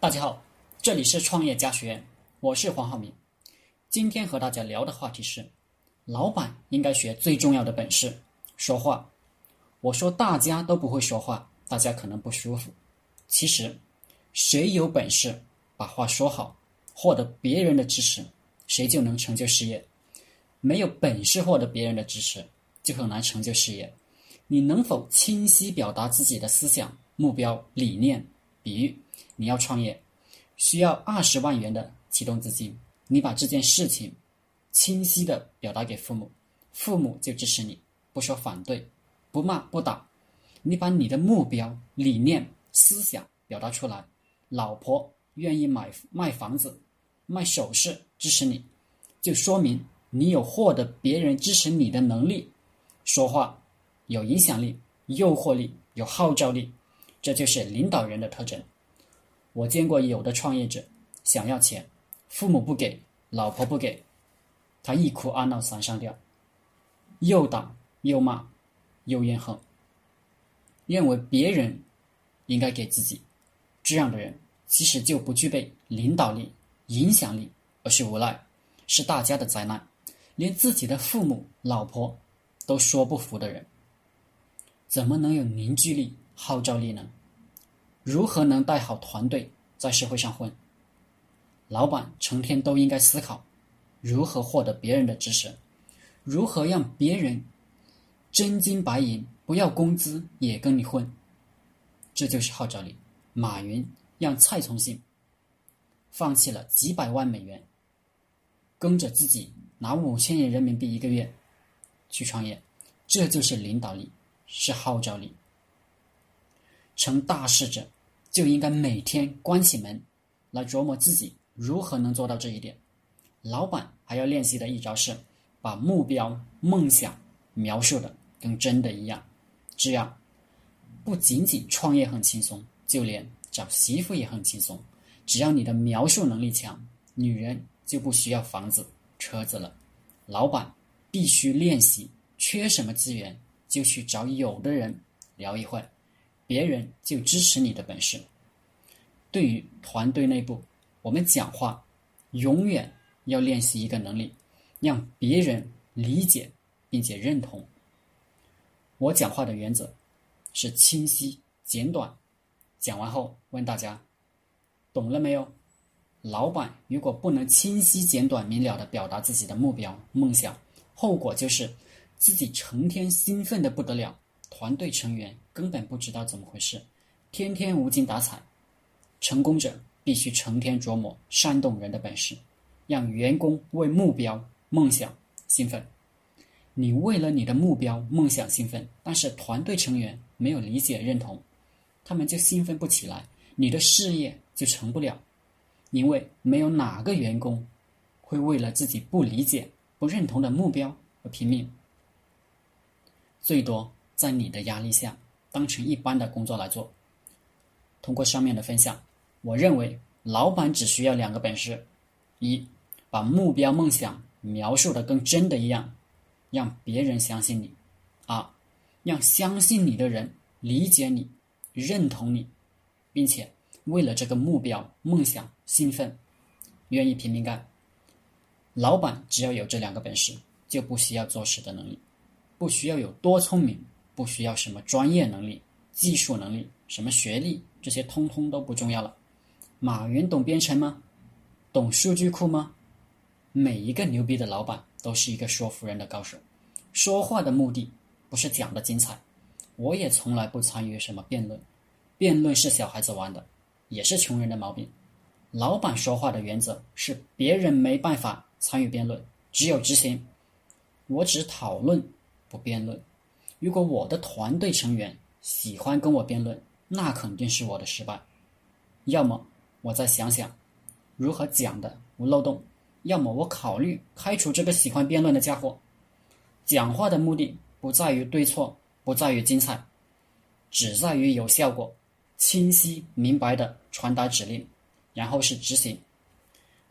大家好，这里是创业家学院，我是黄浩明。今天和大家聊的话题是，老板应该学最重要的本事——说话。我说大家都不会说话，大家可能不舒服。其实，谁有本事把话说好，获得别人的支持，谁就能成就事业。没有本事获得别人的支持，就很难成就事业。你能否清晰表达自己的思想、目标、理念？比喻。你要创业，需要二十万元的启动资金。你把这件事情清晰的表达给父母，父母就支持你，不说反对，不骂不打。你把你的目标、理念、思想表达出来，老婆愿意买卖房子、卖首饰支持你，就说明你有获得别人支持你的能力。说话有影响力、诱惑力、有号召力，这就是领导人的特征。我见过有的创业者想要钱，父母不给，老婆不给，他一哭二闹三上吊，又打又骂又怨恨，认为别人应该给自己。这样的人其实就不具备领导力、影响力，而是无赖，是大家的灾难。连自己的父母、老婆都说不服的人，怎么能有凝聚力、号召力呢？如何能带好团队在社会上混？老板成天都应该思考如何获得别人的支持，如何让别人真金白银不要工资也跟你混。这就是号召力。马云让蔡崇信放弃了几百万美元，跟着自己拿五千元人民币一个月去创业，这就是领导力，是号召力。成大事者，就应该每天关起门来琢磨自己如何能做到这一点。老板还要练习的一招是，把目标、梦想描述的跟真的一样，这样不仅仅创业很轻松，就连找媳妇也很轻松。只要你的描述能力强，女人就不需要房子、车子了。老板必须练习，缺什么资源就去找有的人聊一会。别人就支持你的本事。对于团队内部，我们讲话永远要练习一个能力，让别人理解并且认同。我讲话的原则是清晰简短。讲完后问大家懂了没有？老板如果不能清晰简短明了的表达自己的目标梦想，后果就是自己成天兴奋的不得了。团队成员根本不知道怎么回事，天天无精打采。成功者必须成天琢磨煽动人的本事，让员工为目标梦想兴奋。你为了你的目标梦想兴奋，但是团队成员没有理解认同，他们就兴奋不起来，你的事业就成不了。因为没有哪个员工会为了自己不理解、不认同的目标而拼命，最多。在你的压力下，当成一般的工作来做。通过上面的分享，我认为老板只需要两个本事：一，把目标梦想描述的跟真的一样，让别人相信你；二，让相信你的人理解你、认同你，并且为了这个目标梦想兴奋，愿意拼命干。老板只要有这两个本事，就不需要做事的能力，不需要有多聪明。不需要什么专业能力、技术能力，什么学历，这些通通都不重要了。马云懂编程吗？懂数据库吗？每一个牛逼的老板都是一个说服人的高手。说话的目的不是讲的精彩。我也从来不参与什么辩论，辩论是小孩子玩的，也是穷人的毛病。老板说话的原则是别人没办法参与辩论，只有执行。我只讨论，不辩论。如果我的团队成员喜欢跟我辩论，那肯定是我的失败。要么我再想想如何讲的无漏洞，要么我考虑开除这个喜欢辩论的家伙。讲话的目的不在于对错，不在于精彩，只在于有效果，清晰明白的传达指令，然后是执行。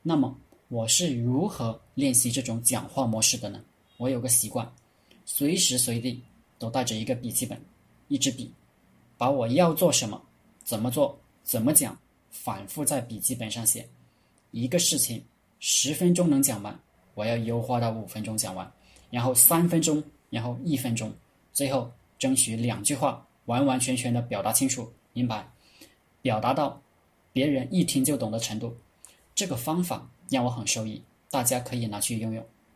那么我是如何练习这种讲话模式的呢？我有个习惯，随时随地。都带着一个笔记本，一支笔，把我要做什么、怎么做、怎么讲反复在笔记本上写。一个事情十分钟能讲完，我要优化到五分钟讲完，然后三分钟，然后一分钟，最后争取两句话完完全全的表达清楚、明白，表达到别人一听就懂的程度。这个方法让我很受益，大家可以拿去用用。